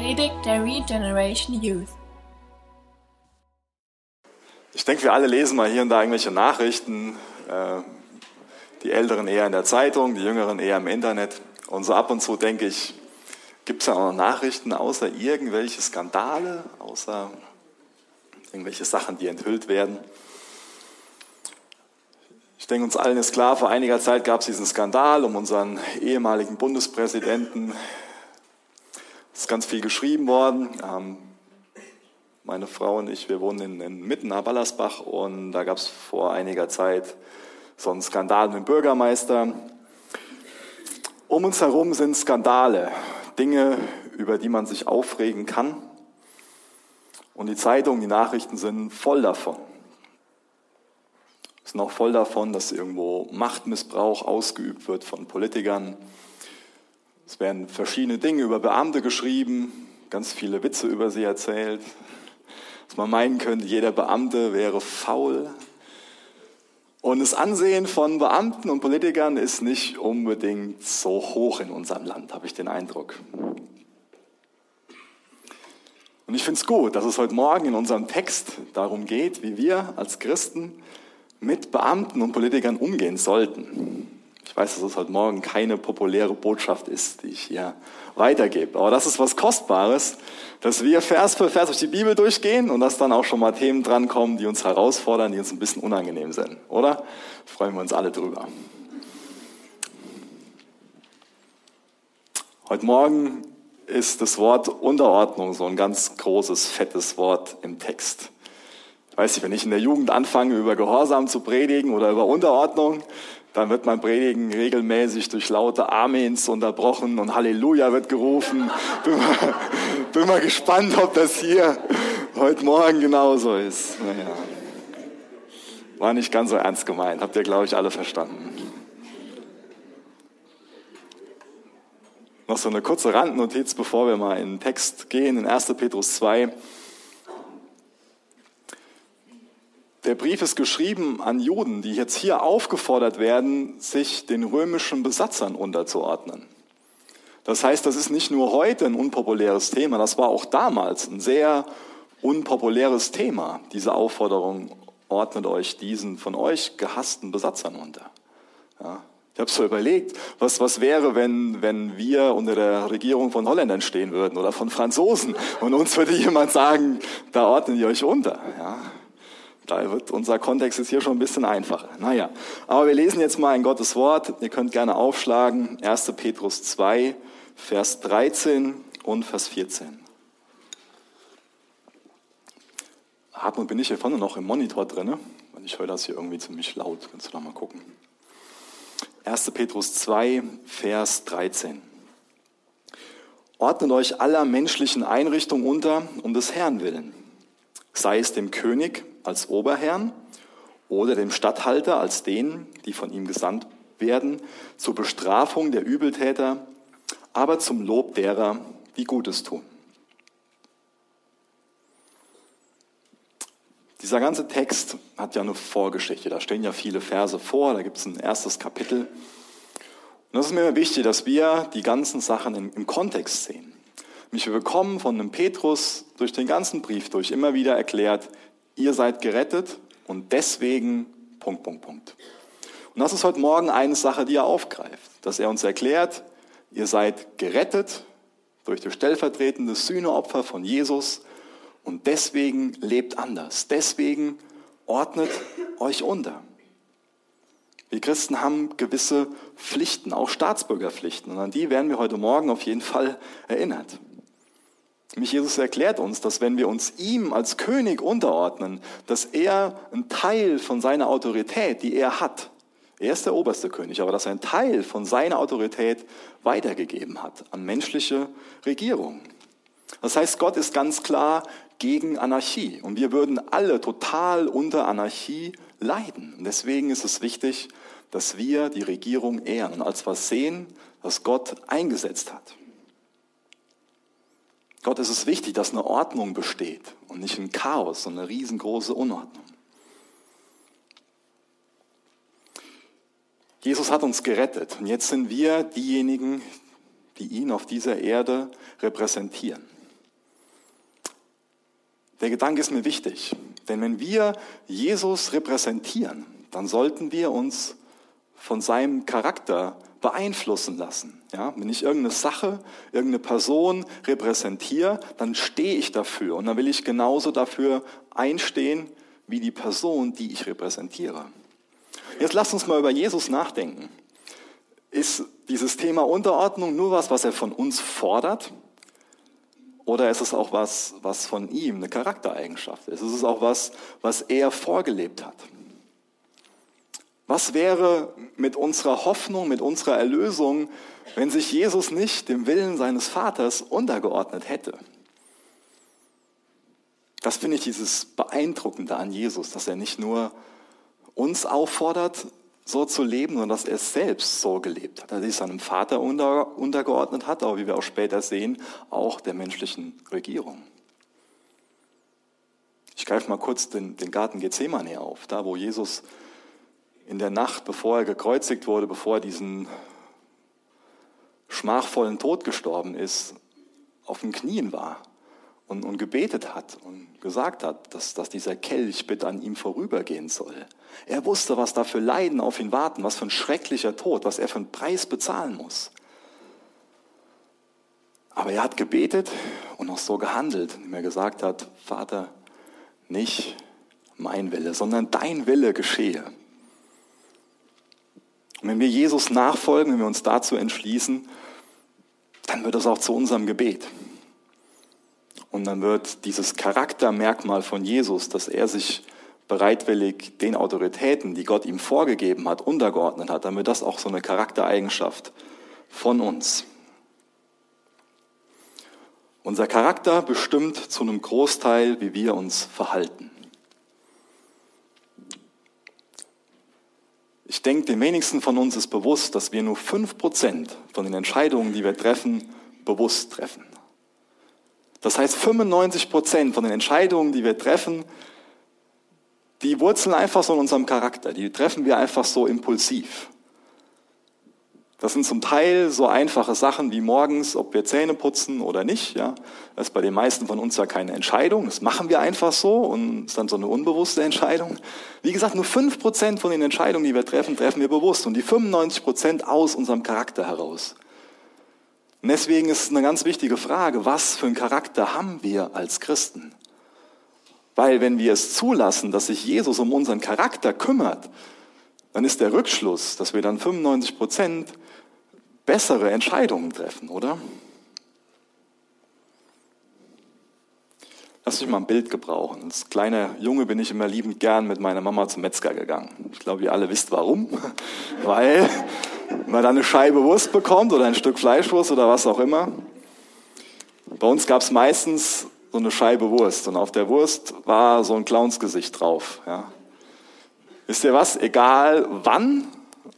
Predigt der Regeneration Youth. Ich denke, wir alle lesen mal hier und da irgendwelche Nachrichten. äh, Die Älteren eher in der Zeitung, die Jüngeren eher im Internet. Und so ab und zu denke ich, gibt es da auch noch Nachrichten außer irgendwelche Skandale, außer irgendwelche Sachen, die enthüllt werden. Ich denke, uns allen ist klar, vor einiger Zeit gab es diesen Skandal um unseren ehemaligen Bundespräsidenten. Es ist ganz viel geschrieben worden. Ähm, meine Frau und ich, wir wohnen in, in mitten nach Ballersbach und da gab es vor einiger Zeit so einen Skandal mit dem Bürgermeister. Um uns herum sind Skandale, Dinge, über die man sich aufregen kann. Und die Zeitungen, die Nachrichten sind voll davon. Sind auch voll davon, dass irgendwo Machtmissbrauch ausgeübt wird von Politikern. Es werden verschiedene Dinge über Beamte geschrieben, ganz viele Witze über sie erzählt. Dass man meinen könnte, jeder Beamte wäre faul. Und das Ansehen von Beamten und Politikern ist nicht unbedingt so hoch in unserem Land, habe ich den Eindruck. Und ich finde es gut, dass es heute Morgen in unserem Text darum geht, wie wir als Christen mit Beamten und Politikern umgehen sollten. Ich weiß, dass es heute Morgen keine populäre Botschaft ist, die ich hier weitergebe. Aber das ist was Kostbares, dass wir Vers für Vers durch die Bibel durchgehen und dass dann auch schon mal Themen drankommen, die uns herausfordern, die uns ein bisschen unangenehm sind. Oder? Freuen wir uns alle drüber. Heute Morgen ist das Wort Unterordnung so ein ganz großes, fettes Wort im Text. Ich weiß nicht, wenn ich in der Jugend anfange, über Gehorsam zu predigen oder über Unterordnung, dann wird mein Predigen regelmäßig durch laute Amens unterbrochen und Halleluja wird gerufen. Bin mal, bin mal gespannt, ob das hier heute Morgen genauso ist. Naja. War nicht ganz so ernst gemeint, habt ihr, glaube ich, alle verstanden. Noch so eine kurze Randnotiz, bevor wir mal in den Text gehen, in 1. Petrus 2. Der Brief ist geschrieben an Juden, die jetzt hier aufgefordert werden, sich den römischen Besatzern unterzuordnen. Das heißt, das ist nicht nur heute ein unpopuläres Thema, das war auch damals ein sehr unpopuläres Thema, diese Aufforderung, ordnet euch diesen von euch gehassten Besatzern unter. Ja, ich habe so überlegt, was, was wäre, wenn, wenn wir unter der Regierung von Holländern stehen würden oder von Franzosen und uns würde jemand sagen, da ordnen ihr euch unter. Ja, da wird unser Kontext jetzt hier schon ein bisschen einfacher. Naja, aber wir lesen jetzt mal ein Gottes Wort. Ihr könnt gerne aufschlagen. 1. Petrus 2, Vers 13 und Vers 14. Hartmut, bin ich hier vorne noch im Monitor drin? Weil ich höre das hier irgendwie ziemlich laut. Kannst du da mal gucken. 1. Petrus 2, Vers 13. Ordnet euch aller menschlichen Einrichtungen unter, um des Herrn willen. Sei es dem König als Oberherrn oder dem Statthalter als denen, die von ihm gesandt werden, zur Bestrafung der Übeltäter, aber zum Lob derer, die Gutes tun. Dieser ganze Text hat ja eine Vorgeschichte. Da stehen ja viele Verse vor, da gibt es ein erstes Kapitel. Und das ist mir wichtig, dass wir die ganzen Sachen im, Kontext sehen. Mich wir bekommen von einem Petrus durch den ganzen Brief durch immer wieder erklärt, ihr seid gerettet und deswegen Punkt, Punkt, Punkt. Und das ist heute Morgen eine Sache, die er aufgreift, dass er uns erklärt, ihr seid gerettet durch das stellvertretende Sühneopfer von Jesus und deswegen lebt anders. Deswegen ordnet euch unter. Wir Christen haben gewisse Pflichten, auch Staatsbürgerpflichten. Und an die werden wir heute Morgen auf jeden Fall erinnert. Mich Jesus erklärt uns, dass wenn wir uns ihm als König unterordnen, dass er einen Teil von seiner Autorität, die er hat, er ist der oberste König, aber dass er einen Teil von seiner Autorität weitergegeben hat an menschliche Regierung. Das heißt, Gott ist ganz klar gegen Anarchie und wir würden alle total unter Anarchie leiden. Und deswegen ist es wichtig, dass wir die Regierung ehren und als was sehen, was Gott eingesetzt hat. Gott ist es wichtig, dass eine Ordnung besteht und nicht ein Chaos, sondern eine riesengroße Unordnung. Jesus hat uns gerettet und jetzt sind wir diejenigen, die ihn auf dieser Erde repräsentieren. der Gedanke ist mir wichtig. Denn wenn wir Jesus repräsentieren, dann sollten wir uns von seinem Charakter beeinflussen lassen. Ja, wenn ich irgendeine Sache, irgendeine Person repräsentiere, dann stehe ich dafür und dann will ich genauso dafür einstehen wie die Person, die ich repräsentiere. Jetzt lasst uns mal über Jesus nachdenken. Ist dieses Thema Unterordnung nur was, was er von uns fordert? Oder ist es auch was, was von ihm eine Charaktereigenschaft ist? Ist es auch was, was er vorgelebt hat? Was wäre mit unserer Hoffnung, mit unserer Erlösung, wenn sich Jesus nicht dem Willen seines Vaters untergeordnet hätte? Das finde ich dieses Beeindruckende an Jesus, dass er nicht nur uns auffordert, so zu leben, sondern dass er selbst so gelebt hat. Dass er sich seinem Vater unter, untergeordnet hat, aber wie wir auch später sehen, auch der menschlichen Regierung. Ich greife mal kurz den, den Garten Gethsemane auf, da wo Jesus in der Nacht, bevor er gekreuzigt wurde, bevor er diesen schmachvollen Tod gestorben ist, auf den Knien war und, und gebetet hat und gesagt hat, dass, dass dieser Kelch bitte an ihm vorübergehen soll. Er wusste, was da für Leiden auf ihn warten, was für ein schrecklicher Tod, was er für einen Preis bezahlen muss. Aber er hat gebetet und auch so gehandelt, indem er gesagt hat, Vater, nicht mein Wille, sondern dein Wille geschehe. Und wenn wir Jesus nachfolgen, wenn wir uns dazu entschließen, dann wird es auch zu unserem Gebet. Und dann wird dieses Charaktermerkmal von Jesus, dass er sich bereitwillig den Autoritäten, die Gott ihm vorgegeben hat, untergeordnet hat, dann wird das auch so eine Charaktereigenschaft von uns. Unser Charakter bestimmt zu einem Großteil, wie wir uns verhalten. Ich denke, den wenigsten von uns ist bewusst, dass wir nur 5% von den Entscheidungen, die wir treffen, bewusst treffen. Das heißt, 95% von den Entscheidungen, die wir treffen, die wurzeln einfach so in unserem Charakter. Die treffen wir einfach so impulsiv. Das sind zum Teil so einfache Sachen wie morgens, ob wir Zähne putzen oder nicht. Ja, das ist bei den meisten von uns ja keine Entscheidung. Das machen wir einfach so und ist dann so eine unbewusste Entscheidung. Wie gesagt, nur fünf Prozent von den Entscheidungen, die wir treffen, treffen wir bewusst und die 95 Prozent aus unserem Charakter heraus. Und deswegen ist es eine ganz wichtige Frage, was für einen Charakter haben wir als Christen? Weil wenn wir es zulassen, dass sich Jesus um unseren Charakter kümmert, dann ist der Rückschluss, dass wir dann 95 Prozent bessere Entscheidungen treffen, oder? Lass mich mal ein Bild gebrauchen. Als kleiner Junge bin ich immer liebend gern mit meiner Mama zum Metzger gegangen. Ich glaube, ihr alle wisst warum. Weil man dann eine Scheibe Wurst bekommt oder ein Stück Fleischwurst oder was auch immer. Bei uns gab es meistens so eine Scheibe Wurst und auf der Wurst war so ein Clownsgesicht drauf. Ja. Wisst ihr was? Egal wann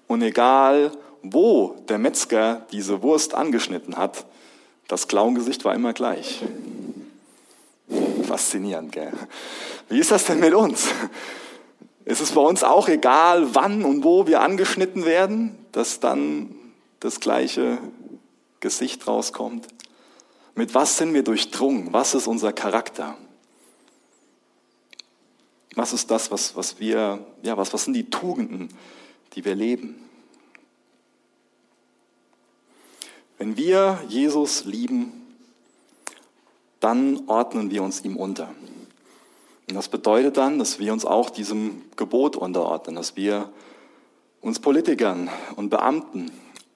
und egal wo der Metzger diese Wurst angeschnitten hat, das Clowngesicht war immer gleich. Faszinierend, gell? Wie ist das denn mit uns? Ist es bei uns auch egal, wann und wo wir angeschnitten werden, dass dann das gleiche Gesicht rauskommt? Mit was sind wir durchdrungen? Was ist unser Charakter? Was ist das, was, was wir, ja, was, was sind die Tugenden, die wir leben? Wenn wir Jesus lieben, dann ordnen wir uns ihm unter. Und das bedeutet dann, dass wir uns auch diesem Gebot unterordnen, dass wir uns Politikern und Beamten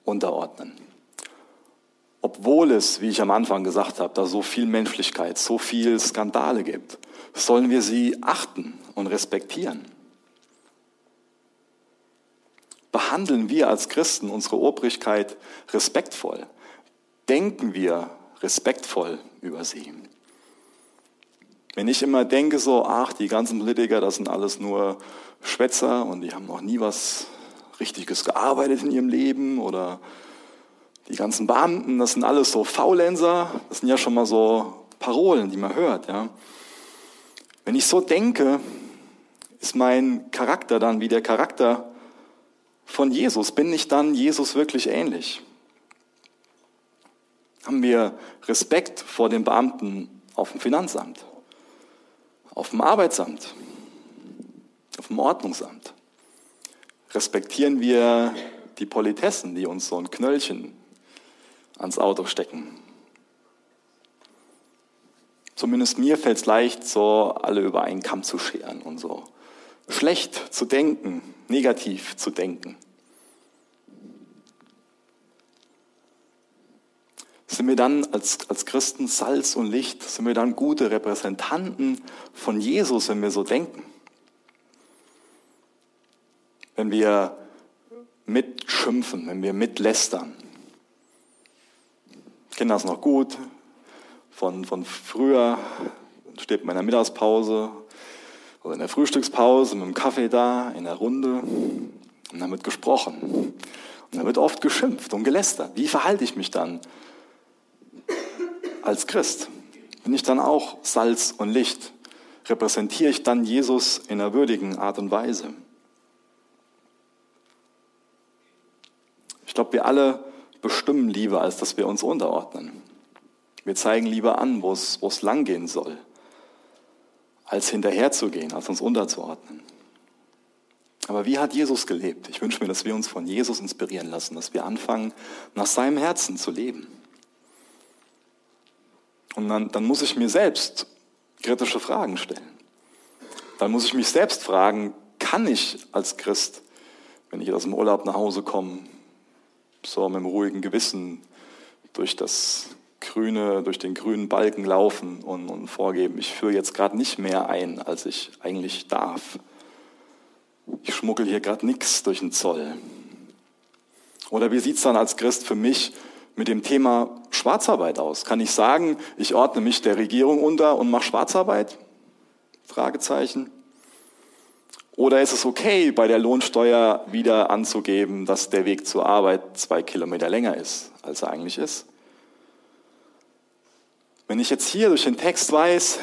unterordnen. Obwohl es, wie ich am Anfang gesagt habe, da so viel Menschlichkeit, so viel Skandale gibt, sollen wir sie achten und respektieren. Behandeln wir als Christen unsere Obrigkeit respektvoll denken wir respektvoll über sie. Wenn ich immer denke so, ach, die ganzen Politiker, das sind alles nur Schwätzer und die haben noch nie was Richtiges gearbeitet in ihrem Leben oder die ganzen Beamten, das sind alles so Faulenzer, das sind ja schon mal so Parolen, die man hört, ja. Wenn ich so denke, ist mein Charakter dann wie der Charakter von Jesus? Bin ich dann Jesus wirklich ähnlich? haben wir Respekt vor den Beamten auf dem Finanzamt? Auf dem Arbeitsamt, auf dem Ordnungsamt. Respektieren wir die Politessen, die uns so ein Knöllchen ans Auto stecken. Zumindest mir fällt es leicht, so alle über einen Kamm zu scheren und so schlecht zu denken, negativ zu denken. Sind wir dann als, als Christen Salz und Licht? Sind wir dann gute Repräsentanten von Jesus, wenn wir so denken? Wenn wir mitschimpfen, wenn wir mitlästern. Ich kenne das noch gut von, von früher, steht in der Mittagspause oder in der Frühstückspause mit dem Kaffee da, in der Runde und dann wird gesprochen. Und dann wird oft geschimpft und gelästert. Wie verhalte ich mich dann als Christ? Bin ich dann auch Salz und Licht? Repräsentiere ich dann Jesus in einer würdigen Art und Weise? Ich glaube, wir alle bestimmen lieber, als dass wir uns unterordnen. Wir zeigen lieber an, wo es, wo es langgehen soll, als hinterherzugehen, als uns unterzuordnen. Aber wie hat Jesus gelebt? Ich wünsche mir, dass wir uns von Jesus inspirieren lassen, dass wir anfangen, nach seinem Herzen zu leben. Und dann, dann muss ich mir selbst kritische Fragen stellen. Dann muss ich mich selbst fragen, kann ich als Christ, wenn ich aus dem Urlaub nach Hause komme, so mit einem ruhigen Gewissen durch das grüne, durch den grünen Balken laufen und, und vorgeben, ich führe jetzt gerade nicht mehr ein, als ich eigentlich darf. Ich schmuggel hier gerade nichts durch den Zoll. Oder wie sieht es dann als Christ für mich mit dem Thema Schwarzarbeit aus? Kann ich sagen, ich ordne mich der Regierung unter und mache Schwarzarbeit? Fragezeichen. Oder ist es okay, bei der Lohnsteuer wieder anzugeben, dass der Weg zur Arbeit zwei Kilometer länger ist, als er eigentlich ist? Wenn ich jetzt hier durch den Text weiß,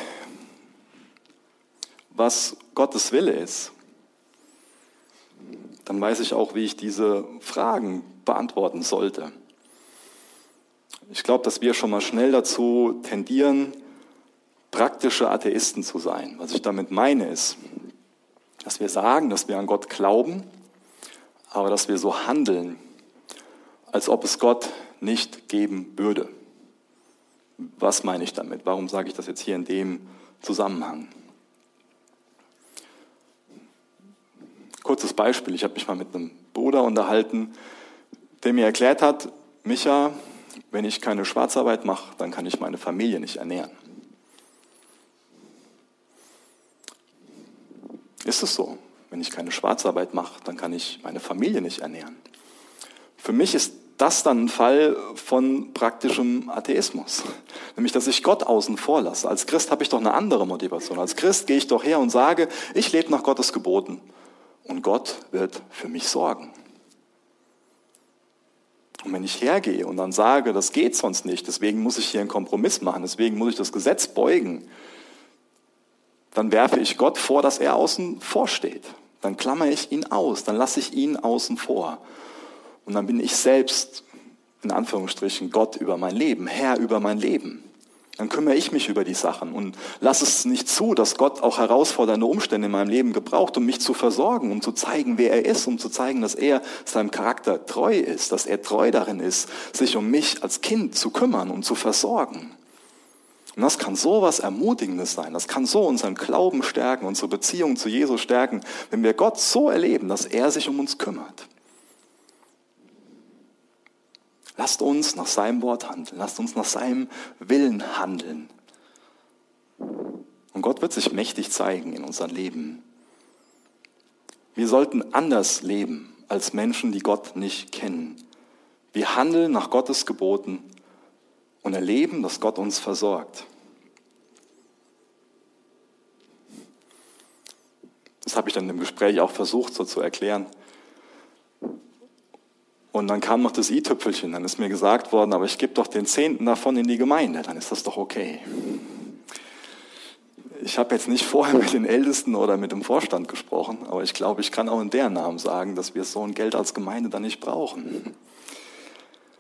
was Gottes Wille ist, dann weiß ich auch, wie ich diese Fragen beantworten sollte. Ich glaube, dass wir schon mal schnell dazu tendieren, praktische Atheisten zu sein. Was ich damit meine ist, dass wir sagen, dass wir an Gott glauben, aber dass wir so handeln, als ob es Gott nicht geben würde. Was meine ich damit? Warum sage ich das jetzt hier in dem Zusammenhang? Kurzes Beispiel. Ich habe mich mal mit einem Bruder unterhalten, der mir erklärt hat, Micha, wenn ich keine Schwarzarbeit mache, dann kann ich meine Familie nicht ernähren. Ist es so? Wenn ich keine Schwarzarbeit mache, dann kann ich meine Familie nicht ernähren. Für mich ist das dann ein Fall von praktischem Atheismus. Nämlich, dass ich Gott außen vor lasse. Als Christ habe ich doch eine andere Motivation. Als Christ gehe ich doch her und sage, ich lebe nach Gottes Geboten und Gott wird für mich sorgen. Und wenn ich hergehe und dann sage, das geht sonst nicht, deswegen muss ich hier einen Kompromiss machen, deswegen muss ich das Gesetz beugen, dann werfe ich Gott vor, dass er außen vor steht. Dann klammere ich ihn aus, dann lasse ich ihn außen vor. Und dann bin ich selbst, in Anführungsstrichen, Gott über mein Leben, Herr über mein Leben. Dann kümmere ich mich über die Sachen und lasse es nicht zu, dass Gott auch herausfordernde Umstände in meinem Leben gebraucht, um mich zu versorgen, um zu zeigen, wer er ist, um zu zeigen, dass er seinem Charakter treu ist, dass er treu darin ist, sich um mich als Kind zu kümmern und zu versorgen. Und das kann so was Ermutigendes sein. Das kann so unseren Glauben stärken, unsere Beziehung zu Jesus stärken, wenn wir Gott so erleben, dass er sich um uns kümmert. Lasst uns nach seinem Wort handeln. Lasst uns nach seinem Willen handeln. Und Gott wird sich mächtig zeigen in unserem Leben. Wir sollten anders leben als Menschen, die Gott nicht kennen. Wir handeln nach Gottes Geboten und erleben, dass Gott uns versorgt. Das habe ich dann im Gespräch auch versucht so zu erklären. Und dann kam noch das i-Tüpfelchen, dann ist mir gesagt worden, aber ich gebe doch den Zehnten davon in die Gemeinde, dann ist das doch okay. Ich habe jetzt nicht vorher mit den Ältesten oder mit dem Vorstand gesprochen, aber ich glaube, ich kann auch in deren Namen sagen, dass wir so ein Geld als Gemeinde dann nicht brauchen.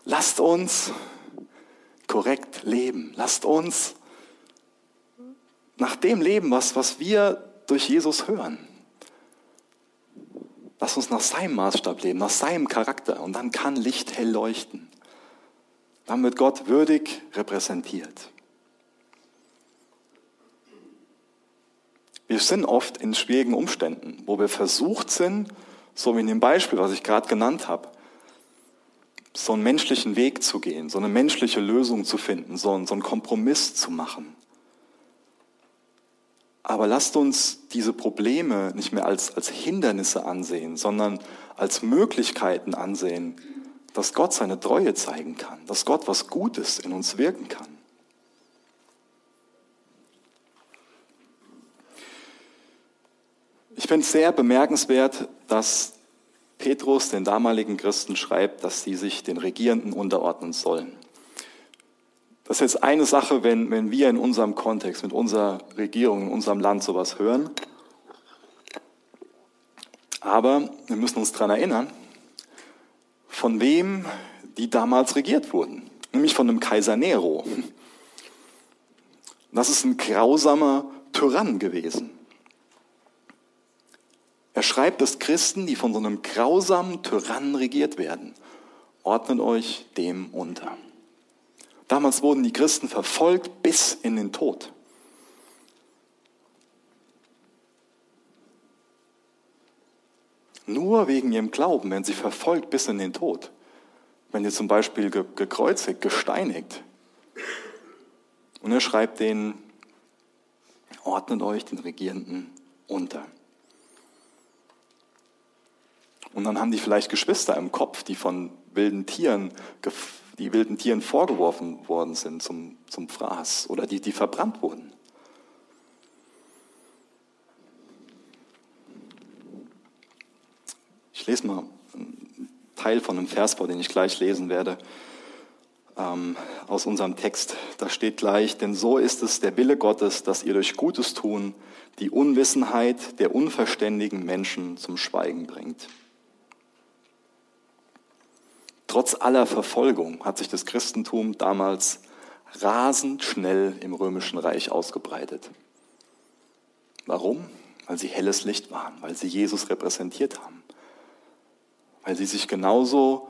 Lasst uns korrekt leben. Lasst uns nach dem leben, was, was wir durch Jesus hören. Lass uns nach seinem Maßstab leben, nach seinem Charakter. Und dann kann Licht hell leuchten. Dann wird Gott würdig repräsentiert. Wir sind oft in schwierigen Umständen, wo wir versucht sind, so wie in dem Beispiel, was ich gerade genannt habe, so einen menschlichen Weg zu gehen, so eine menschliche Lösung zu finden, so einen, so einen Kompromiss zu machen. Aber lasst uns diese Probleme nicht mehr als, als Hindernisse ansehen, sondern als Möglichkeiten ansehen, dass Gott seine Treue zeigen kann, dass Gott was Gutes in uns wirken kann. Ich finde es sehr bemerkenswert, dass Petrus den damaligen Christen schreibt, dass sie sich den Regierenden unterordnen sollen. Das ist jetzt eine Sache, wenn, wenn wir in unserem Kontext, mit unserer Regierung, in unserem Land sowas hören. Aber wir müssen uns daran erinnern, von wem die damals regiert wurden. Nämlich von dem Kaiser Nero. Das ist ein grausamer Tyrann gewesen. Er schreibt, dass Christen, die von so einem grausamen Tyrannen regiert werden, ordnet euch dem unter. Damals wurden die Christen verfolgt bis in den Tod. Nur wegen ihrem Glauben werden sie verfolgt bis in den Tod. Wenn sie zum Beispiel gekreuzigt, gesteinigt. Und er schreibt denen, ordnet euch den Regierenden unter. Und dann haben die vielleicht Geschwister im Kopf, die von wilden Tieren, die wilden Tieren vorgeworfen worden sind zum, zum Fraß oder die, die verbrannt wurden. Ich lese mal einen Teil von einem Vers vor, den ich gleich lesen werde, ähm, aus unserem Text. Da steht gleich, denn so ist es der Wille Gottes, dass ihr durch Gutes tun die Unwissenheit der unverständigen Menschen zum Schweigen bringt. Trotz aller Verfolgung hat sich das Christentum damals rasend schnell im römischen Reich ausgebreitet. Warum? Weil sie helles Licht waren, weil sie Jesus repräsentiert haben, weil sie sich genauso,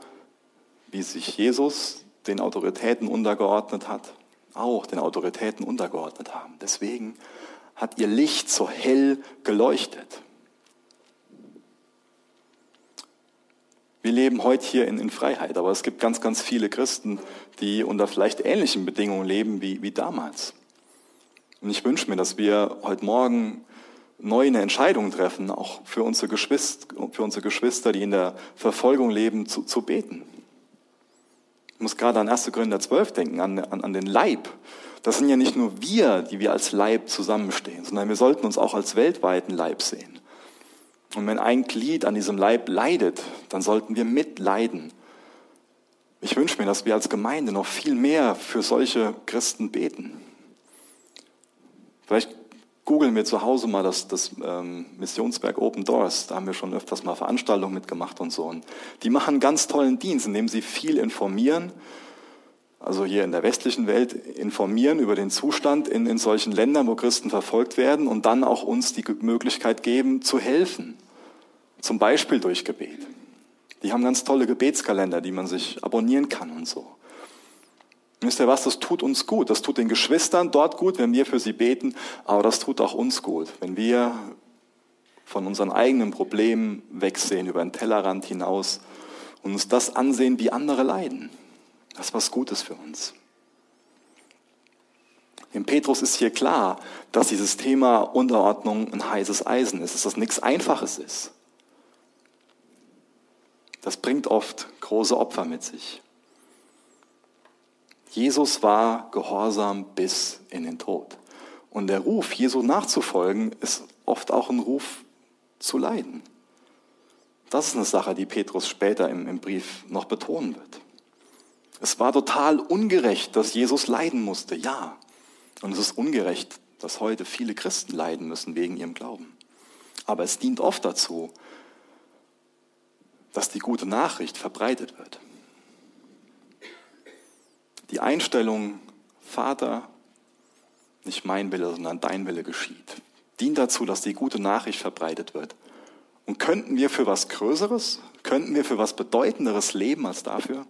wie sich Jesus den Autoritäten untergeordnet hat, auch den Autoritäten untergeordnet haben. Deswegen hat ihr Licht so hell geleuchtet. Wir leben heute hier in, in, Freiheit, aber es gibt ganz, ganz viele Christen, die unter vielleicht ähnlichen Bedingungen leben wie, wie damals. Und ich wünsche mir, dass wir heute Morgen neu eine Entscheidung treffen, auch für unsere Geschwister, für unsere Geschwister die in der Verfolgung leben, zu, zu beten. Ich muss gerade an 1. Korinther 12 denken, an, an, an den Leib. Das sind ja nicht nur wir, die wir als Leib zusammenstehen, sondern wir sollten uns auch als weltweiten Leib sehen. Und wenn ein Glied an diesem Leib leidet, dann sollten wir mitleiden. Ich wünsche mir, dass wir als Gemeinde noch viel mehr für solche Christen beten. Vielleicht googeln wir zu Hause mal das, das ähm, Missionswerk Open Doors. Da haben wir schon öfters mal Veranstaltungen mitgemacht und so. Und die machen einen ganz tollen Dienst, indem sie viel informieren also hier in der westlichen Welt, informieren über den Zustand in, in solchen Ländern, wo Christen verfolgt werden und dann auch uns die Möglichkeit geben, zu helfen. Zum Beispiel durch Gebet. Die haben ganz tolle Gebetskalender, die man sich abonnieren kann und so. Wisst ihr was, das tut uns gut. Das tut den Geschwistern dort gut, wenn wir für sie beten, aber das tut auch uns gut, wenn wir von unseren eigenen Problemen wegsehen, über den Tellerrand hinaus und uns das ansehen, wie andere leiden. Das ist was Gutes für uns. Dem Petrus ist hier klar, dass dieses Thema Unterordnung ein heißes Eisen ist, dass das nichts Einfaches ist. Das bringt oft große Opfer mit sich. Jesus war gehorsam bis in den Tod. Und der Ruf, Jesu nachzufolgen, ist oft auch ein Ruf zu leiden. Das ist eine Sache, die Petrus später im, im Brief noch betonen wird. Es war total ungerecht, dass Jesus leiden musste, ja. Und es ist ungerecht, dass heute viele Christen leiden müssen wegen ihrem Glauben. Aber es dient oft dazu, dass die gute Nachricht verbreitet wird. Die Einstellung, Vater, nicht mein Wille, sondern dein Wille geschieht. Dient dazu, dass die gute Nachricht verbreitet wird. Und könnten wir für was Größeres, könnten wir für was Bedeutenderes leben als dafür?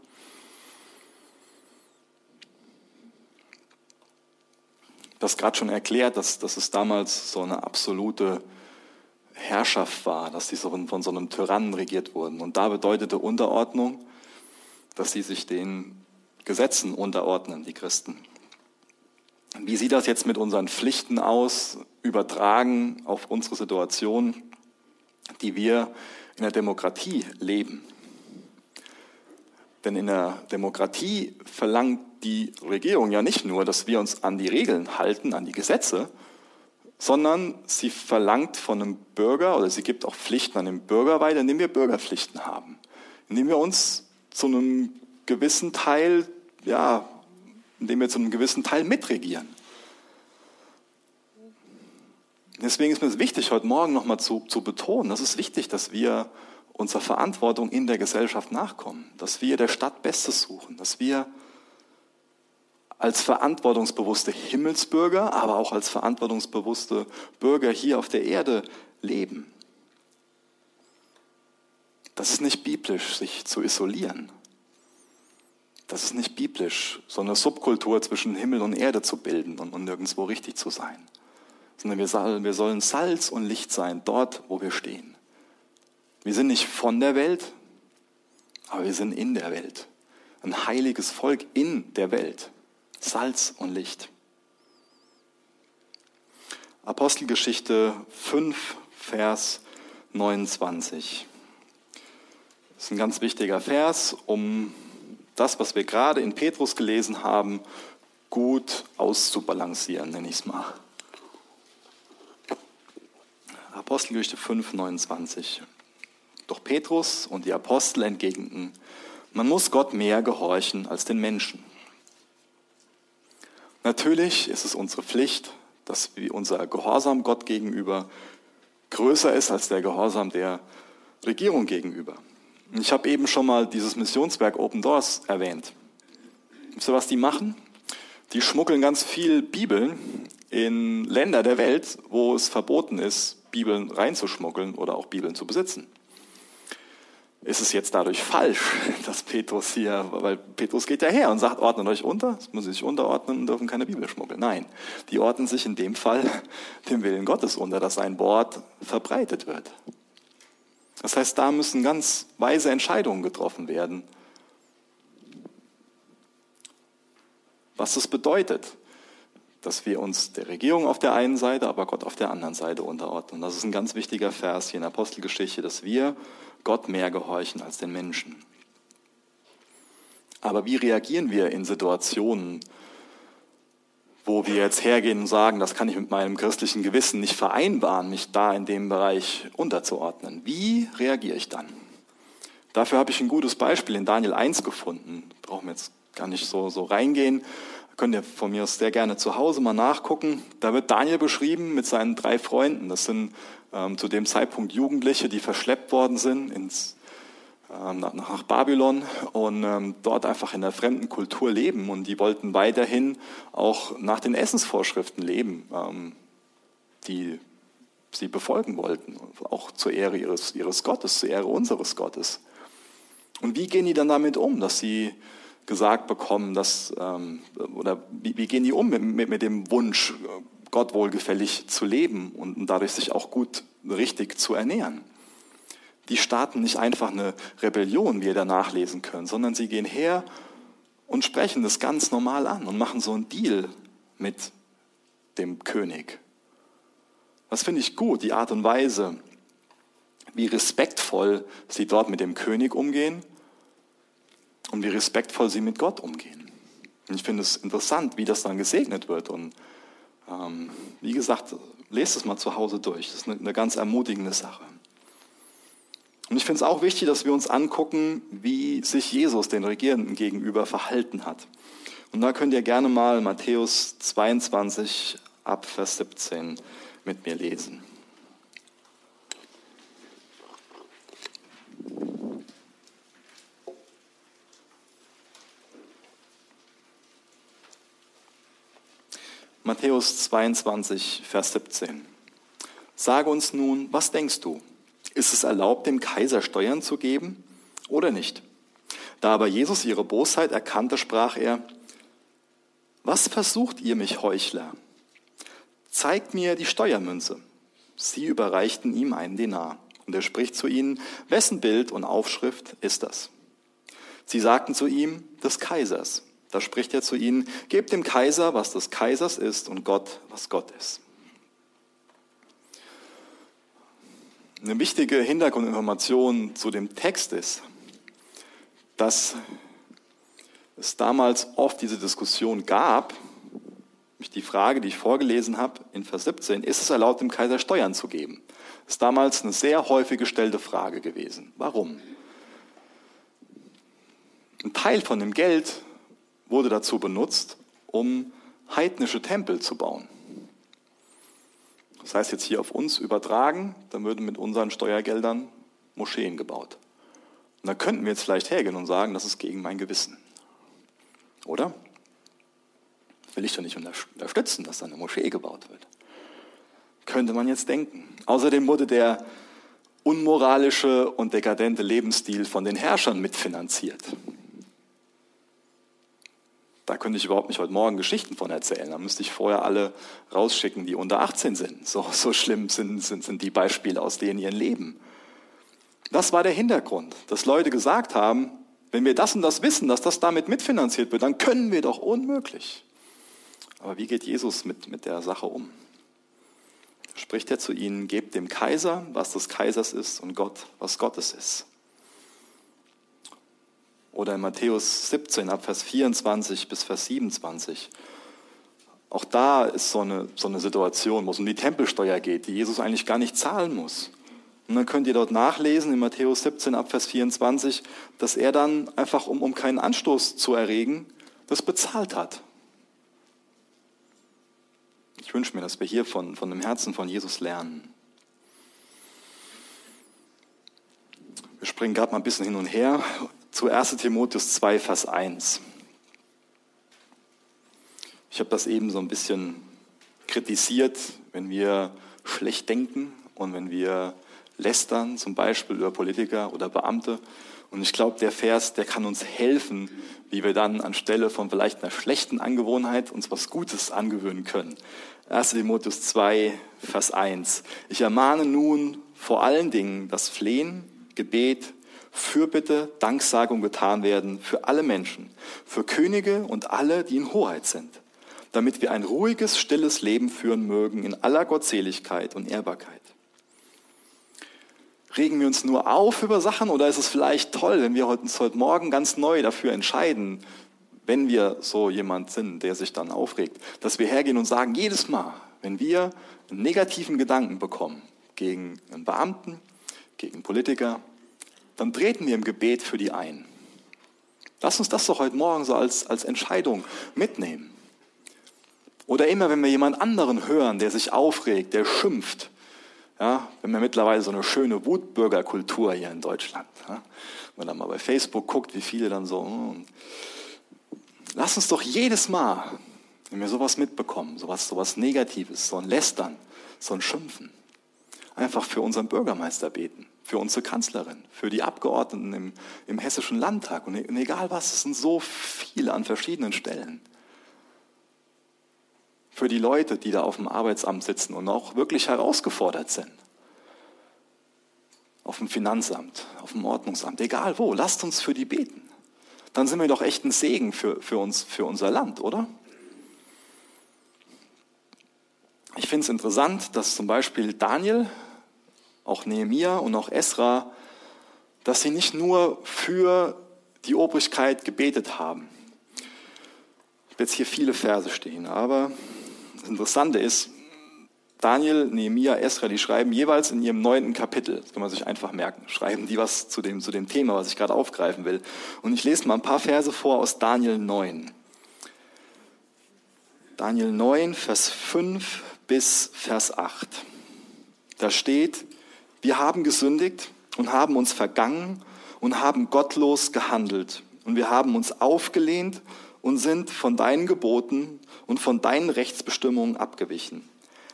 Das gerade schon erklärt, dass, dass es damals so eine absolute Herrschaft war, dass von, von so einem Tyrannen regiert wurden. Und da bedeutete Unterordnung, dass sie sich den Gesetzen unterordnen, die Christen. Wie sieht das jetzt mit unseren Pflichten aus, übertragen auf unsere Situation, die wir in der Demokratie leben? Denn in der Demokratie verlangt die Regierung ja nicht nur, dass wir uns an die Regeln halten, an die Gesetze, sondern sie verlangt von einem Bürger oder sie gibt auch Pflichten an den Bürger weiter, indem wir Bürgerpflichten haben, indem wir uns zu einem gewissen Teil, ja, indem wir zu einem gewissen Teil mitregieren. Deswegen ist mir es wichtig, heute Morgen nochmal zu, zu betonen, das ist wichtig, dass wir unserer Verantwortung in der Gesellschaft nachkommen, dass wir der Stadt Bestes suchen, dass wir als verantwortungsbewusste Himmelsbürger, aber auch als verantwortungsbewusste Bürger hier auf der Erde leben. Das ist nicht biblisch, sich zu isolieren. Das ist nicht biblisch, so eine Subkultur zwischen Himmel und Erde zu bilden und, nirgendwo richtig zu sein. Sondern wir sollen, Salz und Licht sein, dort, wo wir stehen. Wir sind nicht von der Welt, aber wir sind in der Welt. Ein heiliges Volk in der Welt. Salz und Licht. Apostelgeschichte 5, Vers 29. Das ist ein ganz wichtiger Vers, um das, was wir gerade in Petrus gelesen haben, gut auszubalancieren, nenne ich es mal. Apostelgeschichte 5, 29. Doch Petrus und die Apostel entgegneten, man muss Gott mehr gehorchen als den Menschen. Natürlich ist es unsere Pflicht, dass unser Gehorsam Gott gegenüber größer ist als der Gehorsam der Regierung gegenüber. Ich habe eben schon mal dieses Missionswerk Open Doors erwähnt. Wisst ihr, was die machen? Die schmuggeln ganz viel Bibeln in Länder der Welt, wo es verboten ist, Bibeln reinzuschmuggeln oder auch Bibeln zu besitzen ist es jetzt dadurch falsch, dass Petrus hier, weil Petrus geht ja her und sagt, ordnet euch unter, das müssen sich unterordnen und dürfen keine Bibel schmuggeln. Nein, die ordnen sich in dem Fall dem Willen Gottes unter, dass sein Wort verbreitet wird. Das heißt, da müssen ganz weise Entscheidungen getroffen werden. Was das bedeutet, dass wir uns der Regierung auf der einen Seite, aber Gott auf der anderen Seite unterordnen. Das ist ein ganz wichtiger Vers hier in der Apostelgeschichte, dass wir Gott mehr gehorchen als den Menschen. Aber wie reagieren wir in Situationen, wo wir jetzt hergehen und sagen, das kann ich mit meinem christlichen Gewissen nicht vereinbaren, mich da in dem Bereich unterzuordnen? Wie reagiere ich dann? Dafür habe ich ein gutes Beispiel in Daniel 1 gefunden. Brauchen wir jetzt gar nicht so, so reingehen. Könnt ihr von mir aus sehr gerne zu Hause mal nachgucken. Da wird Daniel beschrieben mit seinen drei Freunden. Das sind ähm, zu dem Zeitpunkt Jugendliche, die verschleppt worden sind ins, ähm, nach, nach, Babylon und ähm, dort einfach in der fremden Kultur leben. Und die wollten weiterhin auch nach den Essensvorschriften leben, ähm, die sie befolgen wollten, auch zur Ehre ihres, ihres Gottes, zur Ehre unseres Gottes. Und wie gehen die dann damit um, dass sie gesagt bekommen, dass, ähm, oder wie, wie, gehen die um mit, mit, mit dem Wunsch, Gott wohlgefällig zu leben und dadurch sich auch gut richtig zu ernähren. Die starten nicht einfach eine Rebellion, wie ihr da nachlesen könnt, sondern sie gehen her und sprechen das ganz normal an und machen so einen Deal mit dem König. Das finde ich gut, die Art und Weise, wie respektvoll sie dort mit dem König umgehen und wie respektvoll sie mit Gott umgehen. Und ich finde es interessant, wie das dann gesegnet wird und ähm, wie gesagt, lest es mal zu Hause durch. Das ist eine, eine ganz ermutigende Sache. Und ich finde es auch wichtig, dass wir uns angucken, wie sich Jesus den Regierenden gegenüber verhalten hat. Und da könnt ihr gerne mal Matthäus 22 ab Vers 17 mit mir lesen. Matthäus 22, Vers 17. Sage uns nun, was denkst du? Ist es erlaubt, dem Kaiser Steuern zu geben oder nicht? Da aber Jesus ihre Bosheit erkannte, sprach er, was versucht ihr mich, Heuchler? Zeigt mir die Steuermünze. Sie überreichten ihm einen Denar. Und er spricht zu ihnen, wessen Bild und Aufschrift ist das? Sie sagten zu ihm, des Kaisers. Da spricht er zu ihnen, gebt dem Kaiser, was des Kaisers ist, und Gott, was Gott ist. Eine wichtige Hintergrundinformation zu dem Text ist, dass es damals oft diese Diskussion gab, die Frage, die ich vorgelesen habe in Vers 17, ist es erlaubt, dem Kaiser Steuern zu geben? Das ist damals eine sehr häufig gestellte Frage gewesen. Warum? Ein Teil von dem Geld wurde dazu benutzt, um heidnische Tempel zu bauen. Das heißt jetzt hier auf uns übertragen, dann würden mit unseren Steuergeldern Moscheen gebaut. Und da könnten wir jetzt vielleicht hergehen und sagen, das ist gegen mein Gewissen. Oder? will ich doch nicht unterstützen, dass da eine Moschee gebaut wird. Könnte man jetzt denken. Außerdem wurde der unmoralische und dekadente Lebensstil von den Herrschern mitfinanziert. Da könnte ich überhaupt nicht heute Morgen Geschichten von erzählen. Da müsste ich vorher alle rausschicken, die unter 18 sind. So, so schlimm sind, sind, sind die Beispiele aus denen ihren Leben. Das war der Hintergrund, dass Leute gesagt haben, wenn wir das und das wissen, dass das damit mitfinanziert wird, dann können wir doch unmöglich. Aber wie geht Jesus mit, mit der Sache um? Spricht er zu ihnen, gebt dem Kaiser, was des Kaisers ist, und Gott, was Gottes ist. Oder in Matthäus 17, ab Vers 24 bis Vers 27. Auch da ist so eine, so eine Situation, wo es um die Tempelsteuer geht, die Jesus eigentlich gar nicht zahlen muss. Und dann könnt ihr dort nachlesen in Matthäus 17 ab Vers 24, dass er dann einfach, um, um keinen Anstoß zu erregen, das bezahlt hat. Ich wünsche mir, dass wir hier von, von dem Herzen von Jesus lernen. Wir springen gerade mal ein bisschen hin und her zu 1 Timotheus 2, Vers 1. Ich habe das eben so ein bisschen kritisiert, wenn wir schlecht denken und wenn wir lästern, zum Beispiel über Politiker oder Beamte. Und ich glaube, der Vers, der kann uns helfen, wie wir dann anstelle von vielleicht einer schlechten Angewohnheit uns was Gutes angewöhnen können. 1 Timotheus 2, Vers 1. Ich ermahne nun vor allen Dingen, dass Flehen, Gebet, Fürbitte, Danksagung getan werden für alle Menschen, für Könige und alle, die in Hoheit sind, damit wir ein ruhiges, stilles Leben führen mögen in aller Gottseligkeit und Ehrbarkeit. Regen wir uns nur auf über Sachen oder ist es vielleicht toll, wenn wir uns heute Morgen ganz neu dafür entscheiden, wenn wir so jemand sind, der sich dann aufregt, dass wir hergehen und sagen, jedes Mal, wenn wir einen negativen Gedanken bekommen gegen einen Beamten, gegen einen Politiker, dann treten wir im Gebet für die ein. Lass uns das doch heute Morgen so als, als Entscheidung mitnehmen. Oder immer, wenn wir jemand anderen hören, der sich aufregt, der schimpft, ja, wir mittlerweile so eine schöne Wutbürgerkultur hier in Deutschland. Ja. Wenn man dann mal bei Facebook guckt, wie viele dann so, hm, Lass uns doch jedes Mal, wenn wir sowas mitbekommen, sowas, sowas Negatives, so ein Lästern, so ein Schimpfen, einfach für unseren Bürgermeister beten, für unsere Kanzlerin, für die Abgeordneten im, im Hessischen Landtag und, und egal was, es sind so viele an verschiedenen Stellen. Für die Leute, die da auf dem Arbeitsamt sitzen und auch wirklich herausgefordert sind. Auf dem Finanzamt, auf dem Ordnungsamt, egal wo, lasst uns für die beten dann sind wir doch echt ein Segen für, für, uns, für unser Land, oder? Ich finde es interessant, dass zum Beispiel Daniel, auch Nehemia und auch Esra, dass sie nicht nur für die Obrigkeit gebetet haben. Ich habe jetzt hier viele Verse stehen, aber das Interessante ist, Daniel, Nehemiah, Esra, die schreiben jeweils in ihrem neunten Kapitel, das kann man sich einfach merken, schreiben die was zu dem, zu dem Thema, was ich gerade aufgreifen will. Und ich lese mal ein paar Verse vor aus Daniel 9. Daniel 9, Vers 5 bis Vers 8. Da steht, wir haben gesündigt und haben uns vergangen und haben gottlos gehandelt. Und wir haben uns aufgelehnt und sind von deinen Geboten und von deinen Rechtsbestimmungen abgewichen.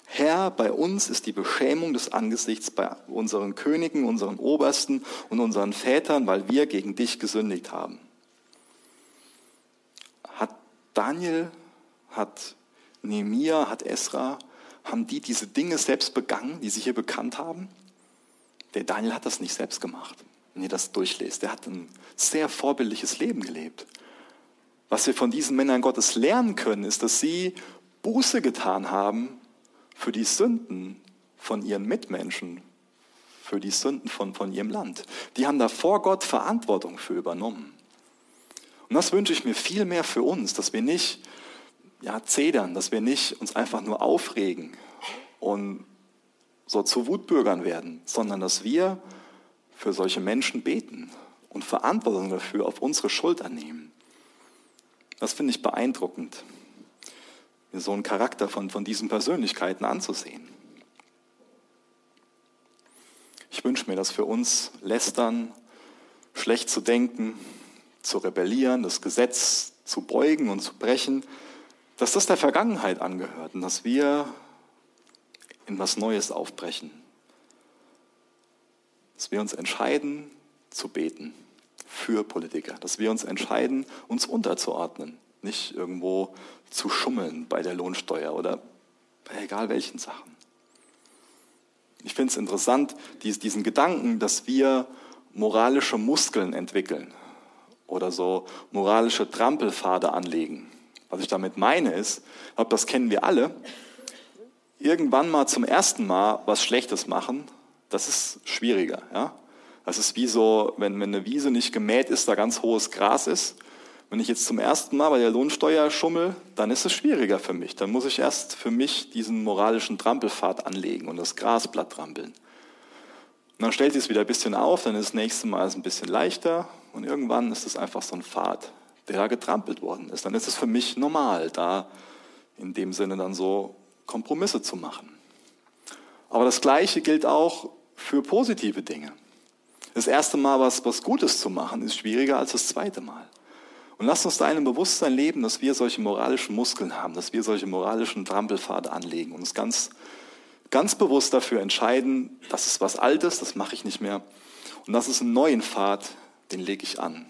Herr, bei uns ist die Beschämung des Angesichts bei unseren Königen, unseren Obersten und unseren Vätern, weil wir gegen dich gesündigt haben. Hat Daniel, hat Nehemia, hat Esra, haben die diese Dinge selbst begangen, die sie hier bekannt haben? Der Daniel hat das nicht selbst gemacht. Wenn ihr das durchlest, der hat ein sehr vorbildliches Leben gelebt. Was wir von diesen Männern Gottes lernen können, ist, dass sie Buße getan haben für die Sünden von ihren Mitmenschen, für die Sünden von, von ihrem Land. Die haben da vor Gott Verantwortung für übernommen. Und das wünsche ich mir viel mehr für uns, dass wir nicht ja, zedern, dass wir nicht uns einfach nur aufregen und so zu Wutbürgern werden, sondern dass wir für solche Menschen beten und Verantwortung dafür auf unsere Schulter nehmen. Das finde ich beeindruckend so einen Charakter von, von diesen Persönlichkeiten anzusehen. Ich wünsche mir, dass für uns lästern, schlecht zu denken, zu rebellieren, das Gesetz zu beugen und zu brechen, dass das der Vergangenheit angehört und dass wir in was Neues aufbrechen. Dass wir uns entscheiden zu beten für Politiker, dass wir uns entscheiden, uns unterzuordnen, nicht irgendwo zu schummeln bei der Lohnsteuer oder bei egal welchen Sachen. Ich finde es interessant, diesen Gedanken, dass wir moralische Muskeln entwickeln oder so moralische Trampelpfade anlegen. Was ich damit meine ist, ich glaube, das kennen wir alle, irgendwann mal zum ersten Mal was Schlechtes machen, das ist schwieriger. Ja? Das ist wie so, wenn, wenn eine Wiese nicht gemäht ist, da ganz hohes Gras ist wenn ich jetzt zum ersten Mal bei der Lohnsteuer schummel, dann ist es schwieriger für mich. Dann muss ich erst für mich diesen moralischen Trampelpfad anlegen und das Grasblatt trampeln. Und dann stellt sich es wieder ein bisschen auf, dann ist das nächste Mal ein bisschen leichter und irgendwann ist es einfach so ein Pfad, der da getrampelt worden ist. Dann ist es für mich normal, da in dem Sinne dann so Kompromisse zu machen. Aber das Gleiche gilt auch für positive Dinge. Das erste Mal was, was Gutes zu machen, ist schwieriger als das zweite Mal. Und lasst uns da in einem Bewusstsein leben, dass wir solche moralischen Muskeln haben, dass wir solche moralischen Trampelpfade anlegen und uns ganz, ganz bewusst dafür entscheiden, das ist was Altes, das mache ich nicht mehr. Und das ist ein neuen Pfad, den lege ich an.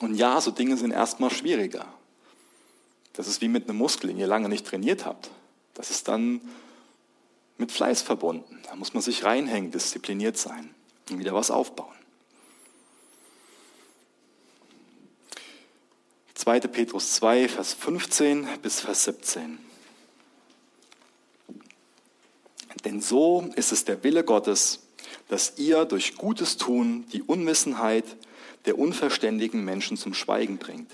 Und ja, so Dinge sind erstmal schwieriger. Das ist wie mit einem Muskel, den ihr lange nicht trainiert habt. Das ist dann mit Fleiß verbunden. Da muss man sich reinhängen, diszipliniert sein und wieder was aufbauen. 2. Petrus 2, Vers 15 bis Vers 17. Denn so ist es der Wille Gottes, dass ihr durch gutes Tun die Unwissenheit der unverständigen Menschen zum Schweigen bringt.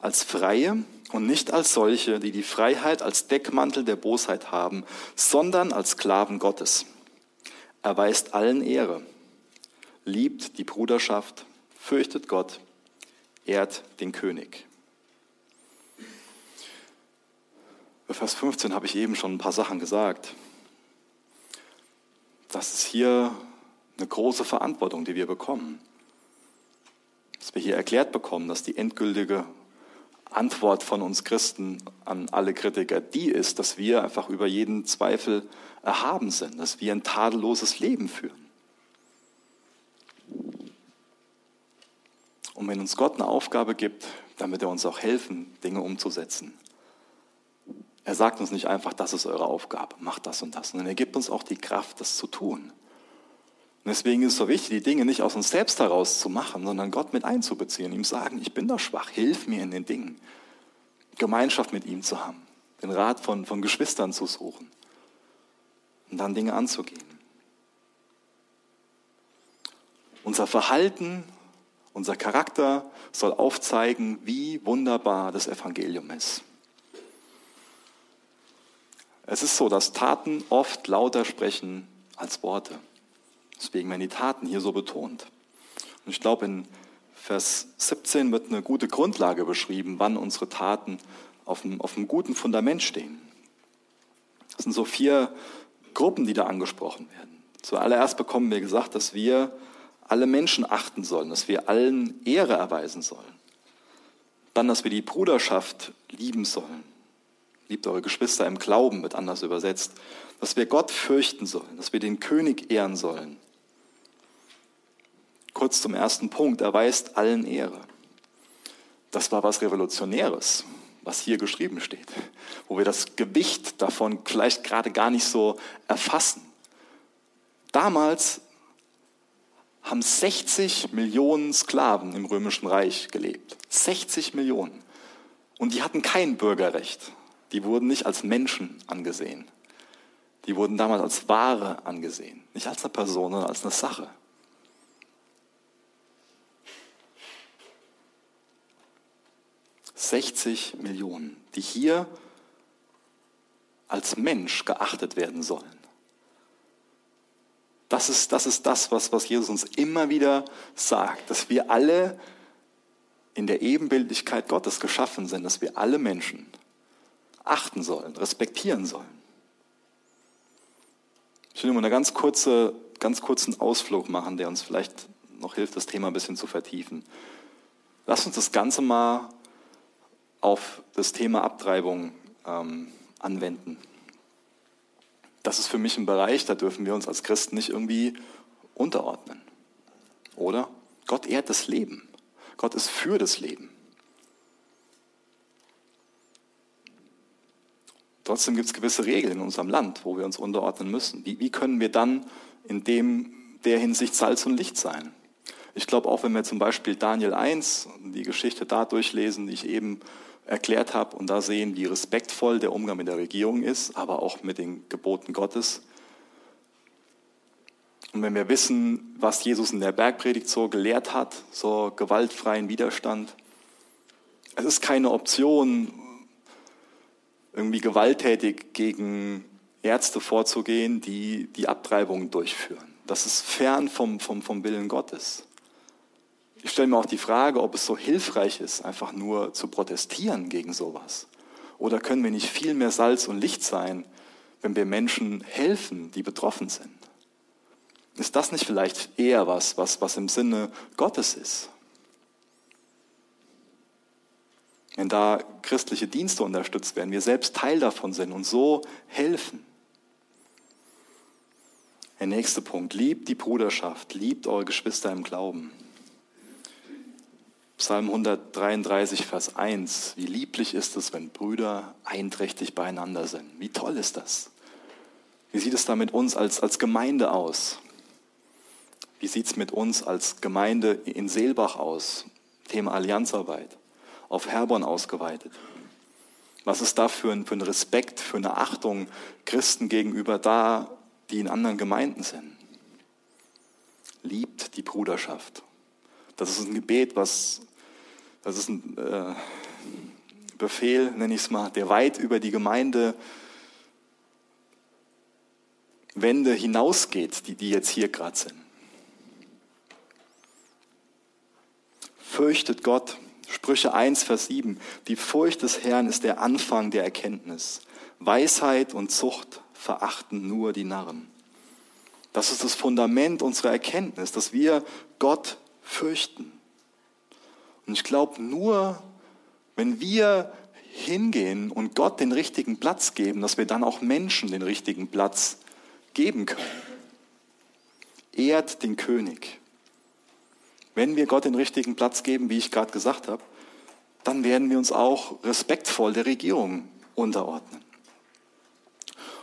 Als Freie und nicht als solche, die die Freiheit als Deckmantel der Bosheit haben, sondern als Sklaven Gottes. Erweist allen Ehre, liebt die Bruderschaft, fürchtet Gott ehrt den König. Bei Vers 15 habe ich eben schon ein paar Sachen gesagt. Das ist hier eine große Verantwortung, die wir bekommen. Dass wir hier erklärt bekommen, dass die endgültige Antwort von uns Christen an alle Kritiker die ist, dass wir einfach über jeden Zweifel erhaben sind, dass wir ein tadelloses Leben führen. Und wenn uns Gott eine Aufgabe gibt, dann wird er uns auch helfen, Dinge umzusetzen. Er sagt uns nicht einfach, das ist eure Aufgabe, macht das und das, sondern er gibt uns auch die Kraft, das zu tun. Und deswegen ist es so wichtig, die Dinge nicht aus uns selbst heraus zu machen, sondern Gott mit einzubeziehen, ihm sagen, ich bin doch schwach, hilf mir in den Dingen. Gemeinschaft mit ihm zu haben, den Rat von, von Geschwistern zu suchen und dann Dinge anzugehen. Unser Verhalten unser Charakter soll aufzeigen, wie wunderbar das Evangelium ist. Es ist so, dass Taten oft lauter sprechen als Worte. Deswegen werden die Taten hier so betont. Und ich glaube, in Vers 17 wird eine gute Grundlage beschrieben, wann unsere Taten auf einem, auf einem guten Fundament stehen. Das sind so vier Gruppen, die da angesprochen werden. Zuallererst bekommen wir gesagt, dass wir alle Menschen achten sollen, dass wir allen Ehre erweisen sollen. Dann, dass wir die Bruderschaft lieben sollen. Liebt eure Geschwister im Glauben, wird anders übersetzt. Dass wir Gott fürchten sollen, dass wir den König ehren sollen. Kurz zum ersten Punkt, erweist allen Ehre. Das war was Revolutionäres, was hier geschrieben steht, wo wir das Gewicht davon vielleicht gerade gar nicht so erfassen. Damals haben 60 Millionen Sklaven im Römischen Reich gelebt. 60 Millionen. Und die hatten kein Bürgerrecht. Die wurden nicht als Menschen angesehen. Die wurden damals als Ware angesehen. Nicht als eine Person, sondern als eine Sache. Sechzig Millionen, die hier als Mensch geachtet werden sollen. Das ist, das ist das, was, was Jesus uns immer wieder sagt, dass wir alle in der Ebenbildlichkeit Gottes geschaffen sind, dass wir alle Menschen achten sollen, respektieren sollen. Ich will nur einen ganz, kurze, ganz kurzen Ausflug machen, der uns vielleicht noch hilft, das Thema ein bisschen zu vertiefen. Lass uns das Ganze mal auf das Thema Abtreibung ähm, anwenden das ist für mich ein Bereich, da dürfen wir uns als Christen nicht irgendwie unterordnen. Oder? Gott ehrt das Leben. Gott ist für das Leben. Trotzdem gibt es gewisse Regeln in unserem Land, wo wir uns unterordnen müssen. Wie, wie können wir dann in dem, der Hinsicht Salz und Licht sein? Ich glaube, auch wenn wir zum Beispiel Daniel 1, die Geschichte da durchlesen, die ich eben erklärt habe und da sehen, wie respektvoll der Umgang mit der Regierung ist, aber auch mit den Geboten Gottes. Und wenn wir wissen, was Jesus in der Bergpredigt so gelehrt hat, so gewaltfreien Widerstand, es ist keine Option, irgendwie gewalttätig gegen Ärzte vorzugehen, die die Abtreibungen durchführen. Das ist fern vom, vom, vom Willen Gottes. Ich stelle mir auch die Frage, ob es so hilfreich ist, einfach nur zu protestieren gegen sowas. Oder können wir nicht viel mehr Salz und Licht sein, wenn wir Menschen helfen, die betroffen sind? Ist das nicht vielleicht eher was, was, was im Sinne Gottes ist? Wenn da christliche Dienste unterstützt werden, wir selbst Teil davon sind und so helfen. Der nächste Punkt, liebt die Bruderschaft, liebt eure Geschwister im Glauben. Psalm 133, Vers 1. Wie lieblich ist es, wenn Brüder einträchtig beieinander sind. Wie toll ist das? Wie sieht es da mit uns als, als Gemeinde aus? Wie sieht es mit uns als Gemeinde in Seelbach aus? Thema Allianzarbeit. Auf Herborn ausgeweitet. Was ist da für ein, für ein Respekt, für eine Achtung Christen gegenüber da, die in anderen Gemeinden sind? Liebt die Bruderschaft. Das ist ein Gebet, was das ist ein äh, Befehl, nenne ich es mal, der weit über die Gemeinde Wände hinausgeht, die, die jetzt hier gerade sind. Fürchtet Gott. Sprüche 1, Vers 7. Die Furcht des Herrn ist der Anfang der Erkenntnis. Weisheit und Zucht verachten nur die Narren. Das ist das Fundament unserer Erkenntnis, dass wir Gott fürchten. Und ich glaube, nur wenn wir hingehen und Gott den richtigen Platz geben, dass wir dann auch Menschen den richtigen Platz geben können. Ehrt den König. Wenn wir Gott den richtigen Platz geben, wie ich gerade gesagt habe, dann werden wir uns auch respektvoll der Regierung unterordnen.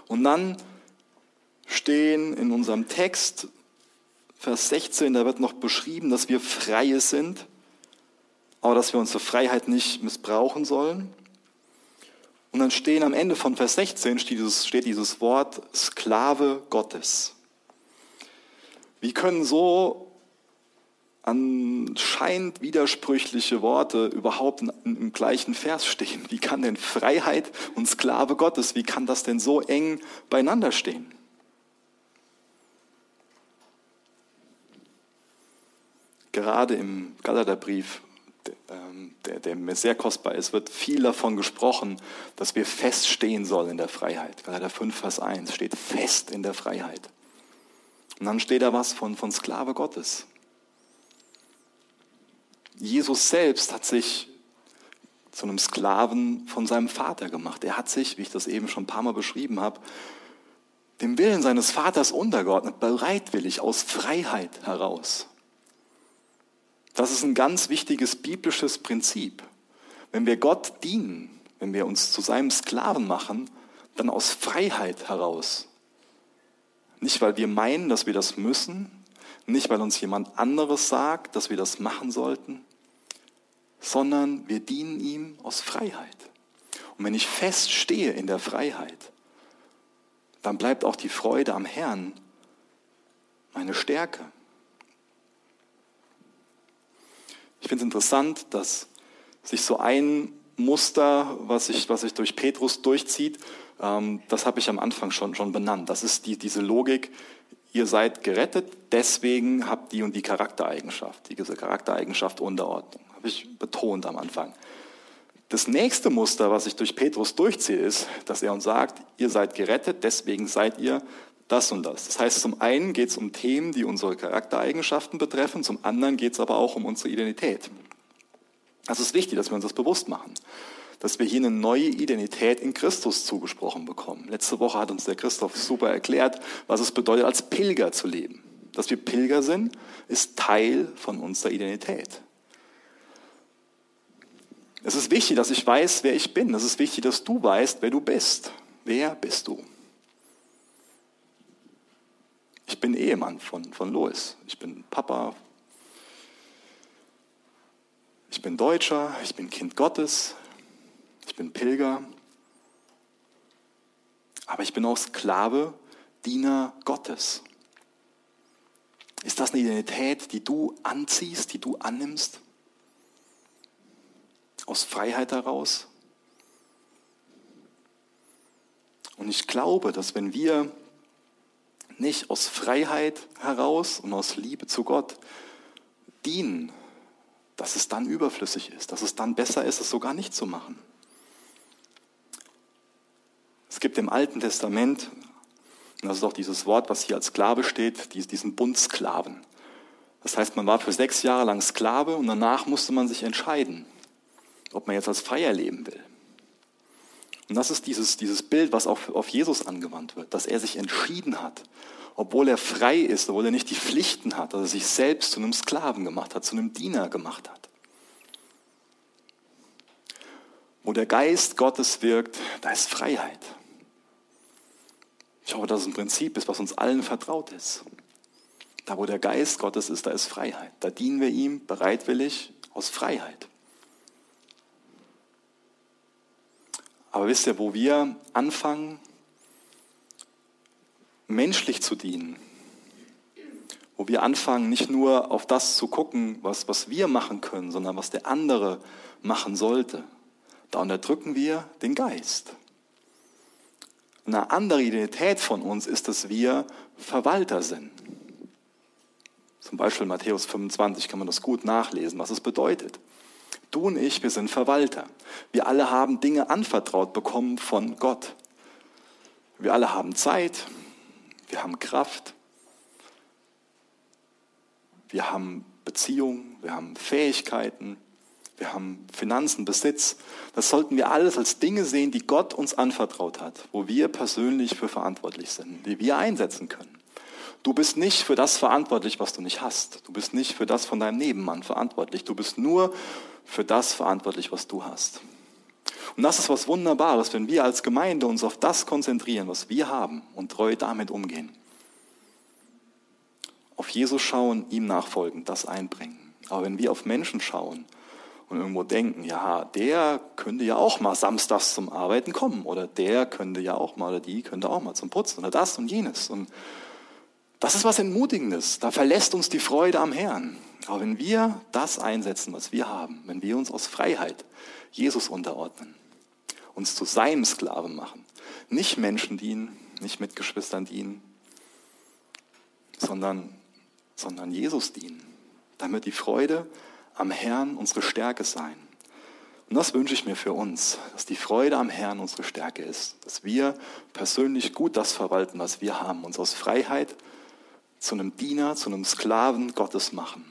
Und dann stehen in unserem Text, Vers 16, da wird noch beschrieben, dass wir Freie sind aber dass wir unsere Freiheit nicht missbrauchen sollen. Und dann stehen am Ende von Vers 16 steht dieses, steht dieses Wort Sklave Gottes. Wie können so anscheinend widersprüchliche Worte überhaupt im gleichen Vers stehen? Wie kann denn Freiheit und Sklave Gottes, wie kann das denn so eng beieinander stehen? Gerade im Galaterbrief der, der, mir sehr kostbar ist, wird viel davon gesprochen, dass wir feststehen sollen in der Freiheit. Galater 5, Vers 1 steht fest in der Freiheit. Und dann steht da was von, von Sklave Gottes. Jesus selbst hat sich zu einem Sklaven von seinem Vater gemacht. Er hat sich, wie ich das eben schon ein paar Mal beschrieben habe, dem Willen seines Vaters untergeordnet, bereitwillig aus Freiheit heraus. Das ist ein ganz wichtiges biblisches Prinzip. Wenn wir Gott dienen, wenn wir uns zu seinem Sklaven machen, dann aus Freiheit heraus. Nicht, weil wir meinen, dass wir das müssen, nicht, weil uns jemand anderes sagt, dass wir das machen sollten, sondern wir dienen ihm aus Freiheit. Und wenn ich feststehe in der Freiheit, dann bleibt auch die Freude am Herrn meine Stärke. Ich finde es interessant, dass sich so ein Muster, was sich, was sich durch Petrus durchzieht, ähm, das habe ich am Anfang schon, schon benannt. Das ist die, diese Logik, ihr seid gerettet, deswegen habt die und die Charaktereigenschaft, diese Charaktereigenschaft Unterordnung. Habe ich betont am Anfang. Das nächste Muster, was ich durch Petrus durchziehe, ist, dass er uns sagt, ihr seid gerettet, deswegen seid ihr das und das. Das heißt, zum einen geht es um Themen, die unsere Charaktereigenschaften betreffen, zum anderen geht es aber auch um unsere Identität. Das ist wichtig, dass wir uns das bewusst machen, dass wir hier eine neue Identität in Christus zugesprochen bekommen. Letzte Woche hat uns der Christoph super erklärt, was es bedeutet, als Pilger zu leben. Dass wir Pilger sind, ist Teil von unserer Identität. Es ist wichtig, dass ich weiß, wer ich bin. Es ist wichtig, dass du weißt, wer du bist. Wer bist du? Ich bin Ehemann von, von Lois. Ich bin Papa. Ich bin Deutscher. Ich bin Kind Gottes. Ich bin Pilger. Aber ich bin auch Sklave, Diener Gottes. Ist das eine Identität, die du anziehst, die du annimmst? aus Freiheit heraus. Und ich glaube, dass wenn wir nicht aus Freiheit heraus und aus Liebe zu Gott dienen, dass es dann überflüssig ist, dass es dann besser ist, es sogar nicht zu machen. Es gibt im Alten Testament, das ist auch dieses Wort, was hier als Sklave steht, diesen Bundsklaven. Das heißt, man war für sechs Jahre lang Sklave und danach musste man sich entscheiden ob man jetzt als Freier leben will. Und das ist dieses, dieses Bild, was auch auf Jesus angewandt wird, dass er sich entschieden hat, obwohl er frei ist, obwohl er nicht die Pflichten hat, dass er sich selbst zu einem Sklaven gemacht hat, zu einem Diener gemacht hat. Wo der Geist Gottes wirkt, da ist Freiheit. Ich hoffe, dass es ein Prinzip ist, was uns allen vertraut ist. Da, wo der Geist Gottes ist, da ist Freiheit. Da dienen wir ihm bereitwillig aus Freiheit. Aber wisst ihr, wo wir anfangen, menschlich zu dienen, wo wir anfangen, nicht nur auf das zu gucken, was, was wir machen können, sondern was der andere machen sollte, da unterdrücken wir den Geist. Eine andere Identität von uns ist, dass wir Verwalter sind. Zum Beispiel Matthäus 25 kann man das gut nachlesen, was es bedeutet. Du und ich, wir sind Verwalter. Wir alle haben Dinge anvertraut bekommen von Gott. Wir alle haben Zeit, wir haben Kraft, wir haben Beziehungen, wir haben Fähigkeiten, wir haben Finanzen, Besitz. Das sollten wir alles als Dinge sehen, die Gott uns anvertraut hat, wo wir persönlich für verantwortlich sind, die wir einsetzen können. Du bist nicht für das verantwortlich, was du nicht hast. Du bist nicht für das von deinem Nebenmann verantwortlich. Du bist nur für das verantwortlich, was du hast. Und das ist was Wunderbares, wenn wir als Gemeinde uns auf das konzentrieren, was wir haben und treu damit umgehen. Auf Jesus schauen, ihm nachfolgen, das einbringen. Aber wenn wir auf Menschen schauen und irgendwo denken, ja, der könnte ja auch mal samstags zum Arbeiten kommen oder der könnte ja auch mal oder die könnte auch mal zum Putzen oder das und jenes. Und das ist was Entmutigendes. Da verlässt uns die Freude am Herrn. Aber wenn wir das einsetzen, was wir haben, wenn wir uns aus Freiheit Jesus unterordnen, uns zu seinem Sklaven machen, nicht Menschen dienen, nicht Mitgeschwistern dienen, sondern, sondern Jesus dienen, damit die Freude am Herrn unsere Stärke sein. Und das wünsche ich mir für uns, dass die Freude am Herrn unsere Stärke ist, dass wir persönlich gut das verwalten, was wir haben, uns aus Freiheit zu einem Diener, zu einem Sklaven Gottes machen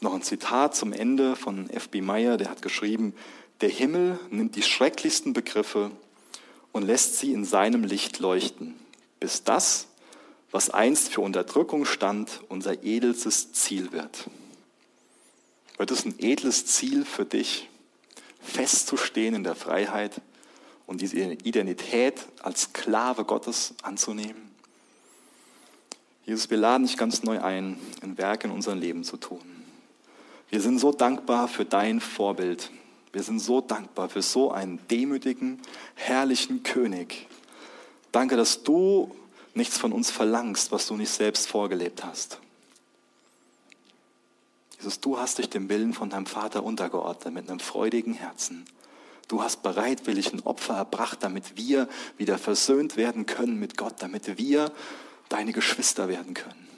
Noch ein Zitat zum Ende von F.B. Meyer, der hat geschrieben, der Himmel nimmt die schrecklichsten Begriffe und lässt sie in seinem Licht leuchten, bis das, was einst für Unterdrückung stand, unser edelstes Ziel wird. Wird es ein edles Ziel für dich, festzustehen in der Freiheit und diese Identität als Sklave Gottes anzunehmen? Jesus, wir laden dich ganz neu ein, ein Werk in unserem Leben zu tun. Wir sind so dankbar für dein Vorbild. Wir sind so dankbar für so einen demütigen, herrlichen König. Danke, dass du nichts von uns verlangst, was du nicht selbst vorgelebt hast. Jesus, du hast dich dem Willen von deinem Vater untergeordnet mit einem freudigen Herzen. Du hast bereitwillig ein Opfer erbracht, damit wir wieder versöhnt werden können mit Gott, damit wir deine Geschwister werden können.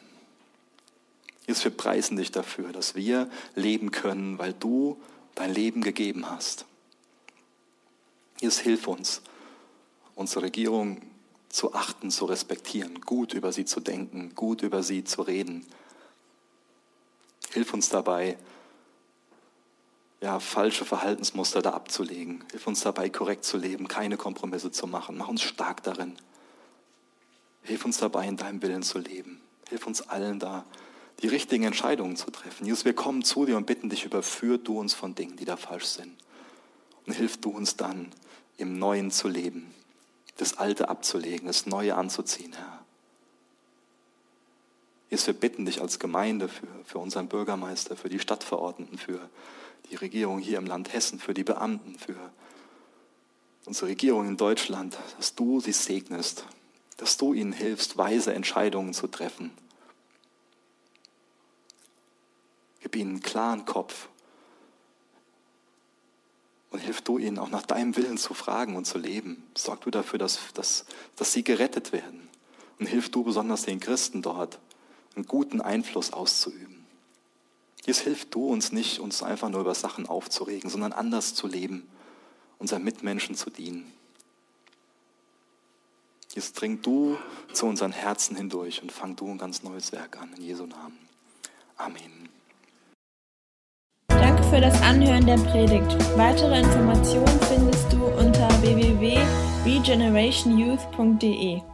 Jesus, wir preisen dich dafür, dass wir leben können, weil du dein Leben gegeben hast. Jesus, hilf uns, unsere Regierung zu achten, zu respektieren, gut über sie zu denken, gut über sie zu reden. Hilf uns dabei, ja, falsche Verhaltensmuster da abzulegen. Hilf uns dabei, korrekt zu leben, keine Kompromisse zu machen. Mach uns stark darin. Hilf uns dabei, in deinem Willen zu leben. Hilf uns allen da, die richtigen Entscheidungen zu treffen. Jesus, wir kommen zu dir und bitten dich, überführ du uns von Dingen, die da falsch sind. Und hilf du uns dann, im Neuen zu leben, das Alte abzulegen, das Neue anzuziehen, Herr. Jesus, wir bitten dich als Gemeinde für, für unseren Bürgermeister, für die Stadtverordneten, für die Regierung hier im Land Hessen, für die Beamten, für unsere Regierung in Deutschland, dass du sie segnest, dass du ihnen hilfst, weise Entscheidungen zu treffen. Gib ihnen einen klaren Kopf und hilf du ihnen auch nach deinem Willen zu fragen und zu leben. Sorg du dafür, dass, dass, dass sie gerettet werden. Und hilf du besonders den Christen dort, einen guten Einfluss auszuüben. Jetzt hilf du uns nicht, uns einfach nur über Sachen aufzuregen, sondern anders zu leben, unseren Mitmenschen zu dienen. Jetzt dring du zu unseren Herzen hindurch und fang du ein ganz neues Werk an. In Jesu Namen. Amen. Danke für das Anhören der Predigt. Weitere Informationen findest du unter www.regenerationyouth.de.